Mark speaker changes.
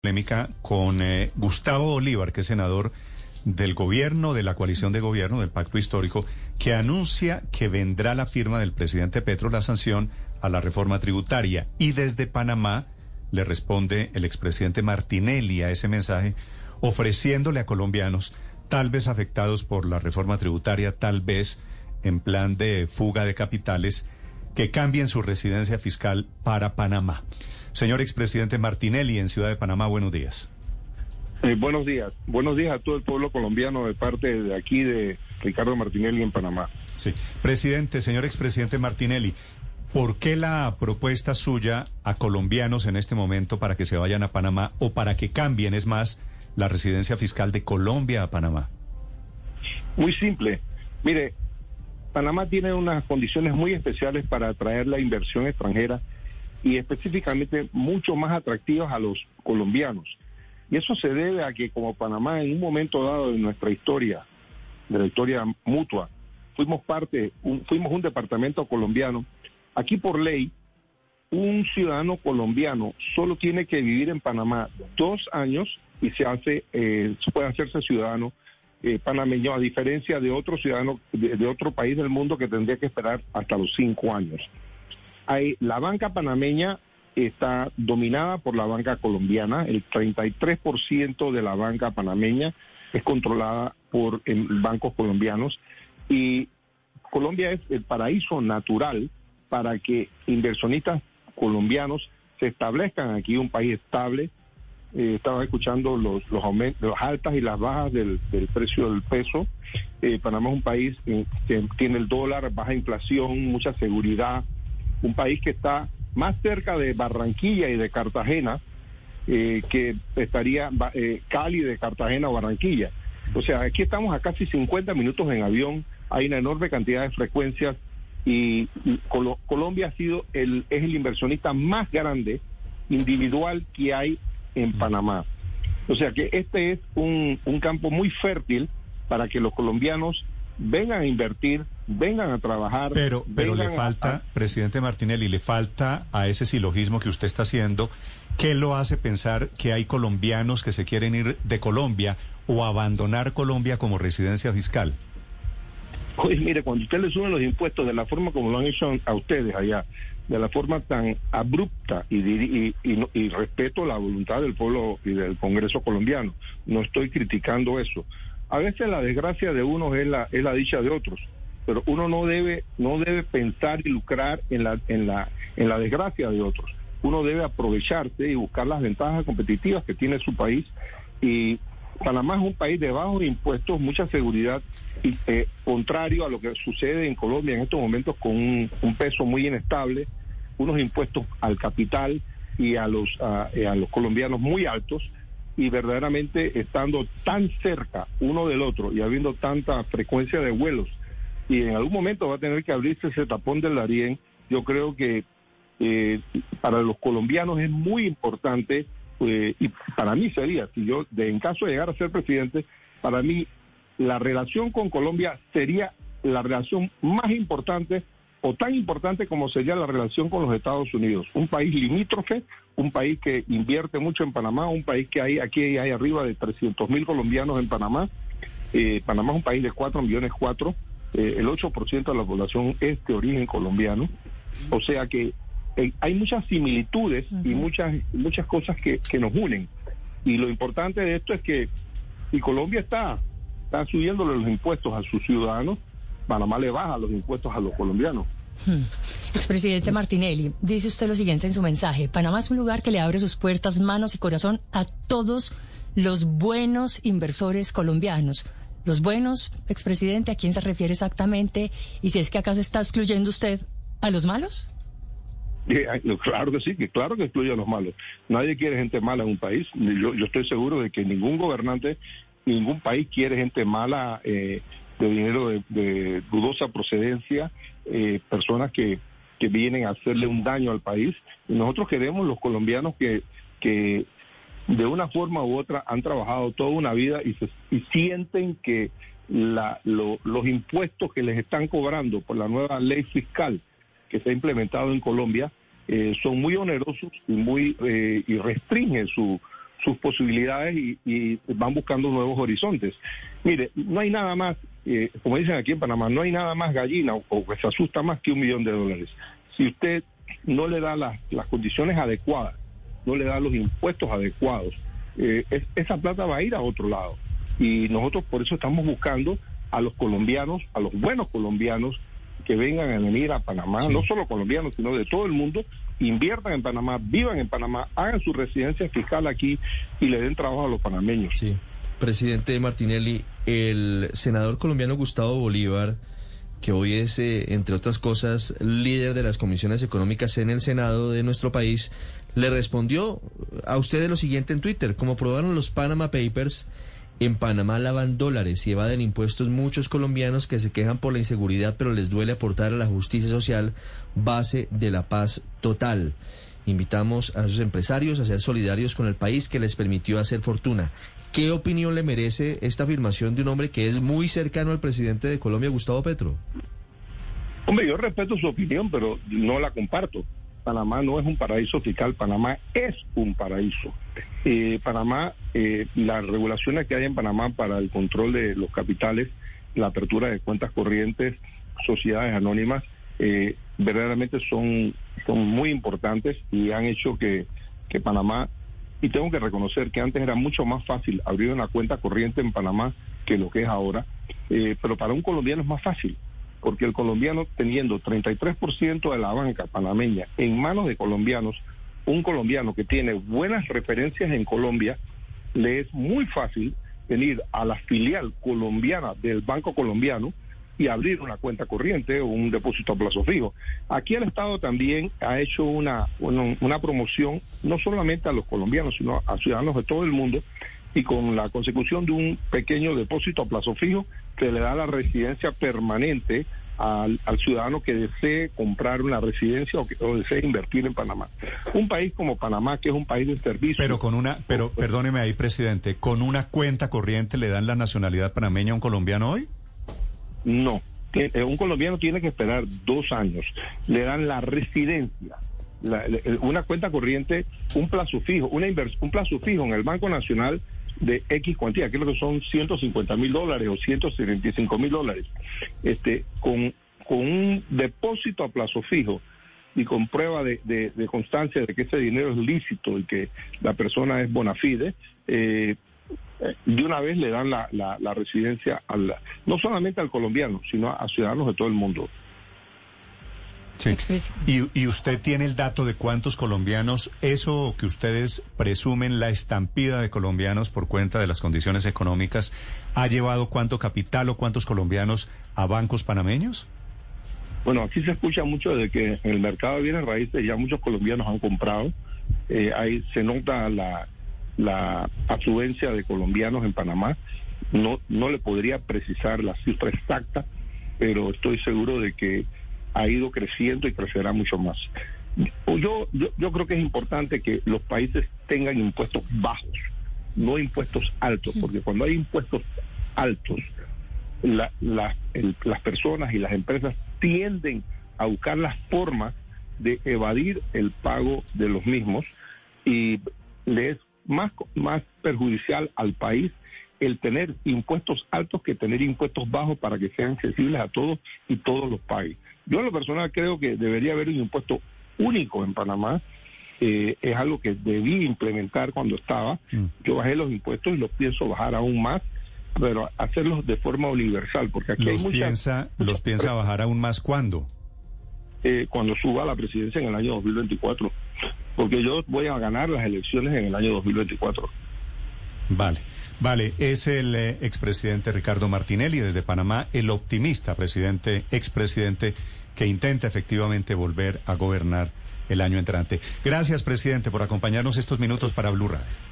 Speaker 1: polémica con eh, Gustavo Bolívar, que es senador del gobierno, de la coalición de gobierno, del pacto histórico, que anuncia que vendrá la firma del presidente Petro la sanción a la reforma tributaria. Y desde Panamá le responde el expresidente Martinelli a ese mensaje, ofreciéndole a colombianos, tal vez afectados por la reforma tributaria, tal vez en plan de fuga de capitales, que cambien su residencia fiscal para Panamá. Señor expresidente Martinelli, en Ciudad de Panamá, buenos días.
Speaker 2: Eh, buenos días. Buenos días a todo el pueblo colombiano de parte de aquí de Ricardo Martinelli en Panamá.
Speaker 1: Sí. Presidente, señor expresidente Martinelli, ¿por qué la propuesta suya a colombianos en este momento para que se vayan a Panamá o para que cambien, es más, la residencia fiscal de Colombia a Panamá?
Speaker 2: Muy simple. Mire, Panamá tiene unas condiciones muy especiales para atraer la inversión extranjera y específicamente mucho más atractivas a los colombianos. Y eso se debe a que como Panamá en un momento dado de nuestra historia, de la historia mutua, fuimos parte, fuimos un departamento colombiano. Aquí por ley, un ciudadano colombiano solo tiene que vivir en Panamá dos años y se hace, eh, puede hacerse ciudadano eh, panameño, a diferencia de otro ciudadano de otro país del mundo que tendría que esperar hasta los cinco años la banca panameña está dominada por la banca colombiana, el 33% de la banca panameña es controlada por bancos colombianos y Colombia es el paraíso natural para que inversionistas colombianos se establezcan aquí, un país estable. Eh, estaba escuchando los, aumentos, las altas y las bajas del, precio del peso. Eh, Panamá es un país que tiene el dólar, baja inflación, mucha seguridad, un país que está más cerca de Barranquilla y de Cartagena eh, que estaría eh, Cali de Cartagena o Barranquilla. O sea, aquí estamos a casi 50 minutos en avión, hay una enorme cantidad de frecuencias y, Colombia ha sido el, es el inversionista más grande individual que hay en Panamá. O sea que este es un, un campo muy fértil para que los colombianos vengan a invertir, vengan a trabajar.
Speaker 1: Pero, pero le falta, presidente Martinelli, le falta a ese silogismo que usted está haciendo, ¿qué lo hace pensar que hay colombianos que se quieren ir de Colombia o abandonar Colombia como residencia fiscal?
Speaker 2: Oye, mire, cuando usted le suben los impuestos de la forma como lo han hecho a ustedes allá, de la forma tan abrupta y, y, y respeto la voluntad del pueblo y del Congreso colombiano, no estoy criticando eso a veces la desgracia de unos es la, es la dicha de otros, pero uno no debe, no debe pensar y lucrar en la, en la, en la desgracia de otros. Uno debe aprovecharse y buscar las ventajas competitivas que tiene su país. Y Panamá es un país de bajos impuestos, mucha seguridad, y eh, contrario a lo que sucede en Colombia en estos momentos con un, peso muy inestable, unos impuestos al capital y a los, a eh, los colombianos muy altos y verdaderamente estando tan cerca uno del otro y habiendo tanta frecuencia de vuelos y en algún momento va a tener que abrirse ese tapón del Darién, yo creo que eh, para los colombianos es muy importante eh, y para mí sería, si yo de, en caso de llegar a ser presidente, para mí la relación con Colombia sería la relación más importante o tan importante como sería la relación con los Estados Unidos. Un país limítrofe, un país que invierte mucho en Panamá, un país que hay aquí hay arriba de 300 mil colombianos en Panamá. Eh, Panamá es un país de 4 millones 4, eh, el 8% de la población es de origen colombiano. O sea que eh, hay muchas similitudes y muchas, muchas cosas que, que nos unen. Y lo importante de esto es que y Colombia está, está subiéndole los impuestos a sus ciudadanos, Panamá le baja los impuestos a los colombianos.
Speaker 3: Hmm. Expresidente Martinelli, dice usted lo siguiente en su mensaje. Panamá es un lugar que le abre sus puertas, manos y corazón a todos los buenos inversores colombianos. Los buenos, expresidente, ¿a quién se refiere exactamente? Y si es que acaso está excluyendo usted a los malos.
Speaker 2: Claro que sí, que claro que excluye a los malos. Nadie quiere gente mala en un país. Yo, yo estoy seguro de que ningún gobernante, ningún país quiere gente mala eh, de dinero de, dudosa procedencia, eh, personas que, que vienen a hacerle un daño al país. Nosotros queremos los colombianos que, que de una forma u otra han trabajado toda una vida y, se, y sienten que la, los impuestos que les están cobrando por la nueva ley fiscal que se ha implementado en Colombia eh, son muy onerosos y muy eh, y restringen su, sus posibilidades y, van buscando nuevos horizontes. Mire, no hay nada más, eh, como dicen aquí en Panamá, no hay nada más gallina o, que se asusta más que un millón de dólares. Si usted no le da las, condiciones adecuadas, no le da los impuestos adecuados, eh, esa plata va a ir a otro lado. Y nosotros por eso estamos buscando a los colombianos, a los buenos colombianos, que vengan a venir a Panamá, no solo colombianos, sino de todo el mundo, inviertan en Panamá, vivan en Panamá, hagan su residencia fiscal aquí y le den trabajo a los panameños.
Speaker 4: Sí. Presidente Martinelli, el senador colombiano Gustavo Bolívar, que hoy es, eh, entre otras cosas, líder de las comisiones económicas en el Senado de nuestro país, le respondió a usted lo siguiente en Twitter, como probaron los Panama Papers, en Panamá lavan dólares y evaden impuestos muchos colombianos que se quejan por la inseguridad, pero les duele aportar a la justicia social base de la paz total. Invitamos a esos empresarios a ser solidarios con el país que les permitió hacer fortuna. ¿Qué opinión le merece esta afirmación de un hombre que es muy cercano al presidente de Colombia, Gustavo Petro?
Speaker 2: Hombre, yo respeto su opinión, pero no la comparto. Panamá no es un paraíso fiscal, Panamá es un paraíso. Eh, Panamá, eh, las regulaciones que hay en Panamá para el control de los capitales, la apertura de cuentas corrientes, sociedades anónimas, eh, verdaderamente son, son muy importantes y han hecho que, que Panamá, y tengo que reconocer que antes era mucho más fácil abrir una cuenta corriente en Panamá que lo que es ahora, pero para un colombiano es más fácil porque el colombiano teniendo 33% de la banca panameña en manos de colombianos, un colombiano que tiene buenas referencias en Colombia, le es muy fácil venir a la filial colombiana del Banco Colombiano y abrir una cuenta corriente o un depósito a plazo fijo. Aquí el Estado también ha hecho una, una, promoción no solamente a los colombianos, sino a ciudadanos de todo el mundo y con la consecución de un pequeño depósito a plazo fijo que le da la residencia permanente al, ciudadano que desee comprar una residencia o, que, desee invertir en Panamá. Un país como Panamá, que es un país de servicio.
Speaker 1: Pero con una, pero perdóneme ahí, presidente, ¿con una cuenta corriente le dan la nacionalidad panameña a un colombiano hoy?
Speaker 2: No. Eh, un colombiano tiene que esperar dos años. Le dan la residencia. una cuenta corriente, un plazo fijo, una un plazo fijo en el Banco Nacional de X cuantía, creo que son 150 mil dólares o 175 mil dólares, este, con, con un depósito a plazo fijo y con prueba de, de, constancia de que ese dinero es lícito y que la persona es bona fide, eh, de una vez le dan la, la, la residencia al, no solamente al colombiano, sino a ciudadanos de todo el mundo.
Speaker 1: ¿Y, usted tiene el dato de cuántos colombianos, eso que ustedes presumen, la estampida de colombianos por cuenta de las condiciones económicas, ha llevado cuánto capital o cuántos colombianos a bancos panameños?
Speaker 2: Bueno, aquí se escucha mucho de que en el mercado de bienes raíces ya muchos colombianos han comprado. Eh, ahí se nota la, la afluencia de colombianos en Panamá. No, no le podría precisar la cifra exacta, pero estoy seguro de que ha ido creciendo y crecerá mucho más. Yo, yo, creo que es importante que los países tengan impuestos bajos, no impuestos altos, porque cuando hay impuestos altos, las personas y las empresas tienden a buscar las formas de evadir el pago de los mismos y le es más, más perjudicial al país el tener impuestos altos que tener impuestos bajos para que sean accesibles a todos y todos los paguen. Yo en lo personal creo que debería haber un impuesto único en Panamá. Eh, es algo que debí implementar cuando estaba. Mm. Yo bajé los impuestos y los pienso bajar aún más, pero hacerlos de forma universal, porque aquí
Speaker 1: los
Speaker 2: hay
Speaker 1: piensa, ¿Los piensa bajar aún más cuándo?
Speaker 2: Eh, cuando suba la presidencia en el año 2024, porque yo voy a ganar las elecciones en el año 2024.
Speaker 1: Vale. Vale, es el eh, expresidente Ricardo Martinelli desde Panamá, el optimista presidente, expresidente que intenta efectivamente volver a gobernar el año entrante. Gracias, presidente, por acompañarnos estos minutos para Blue Radio.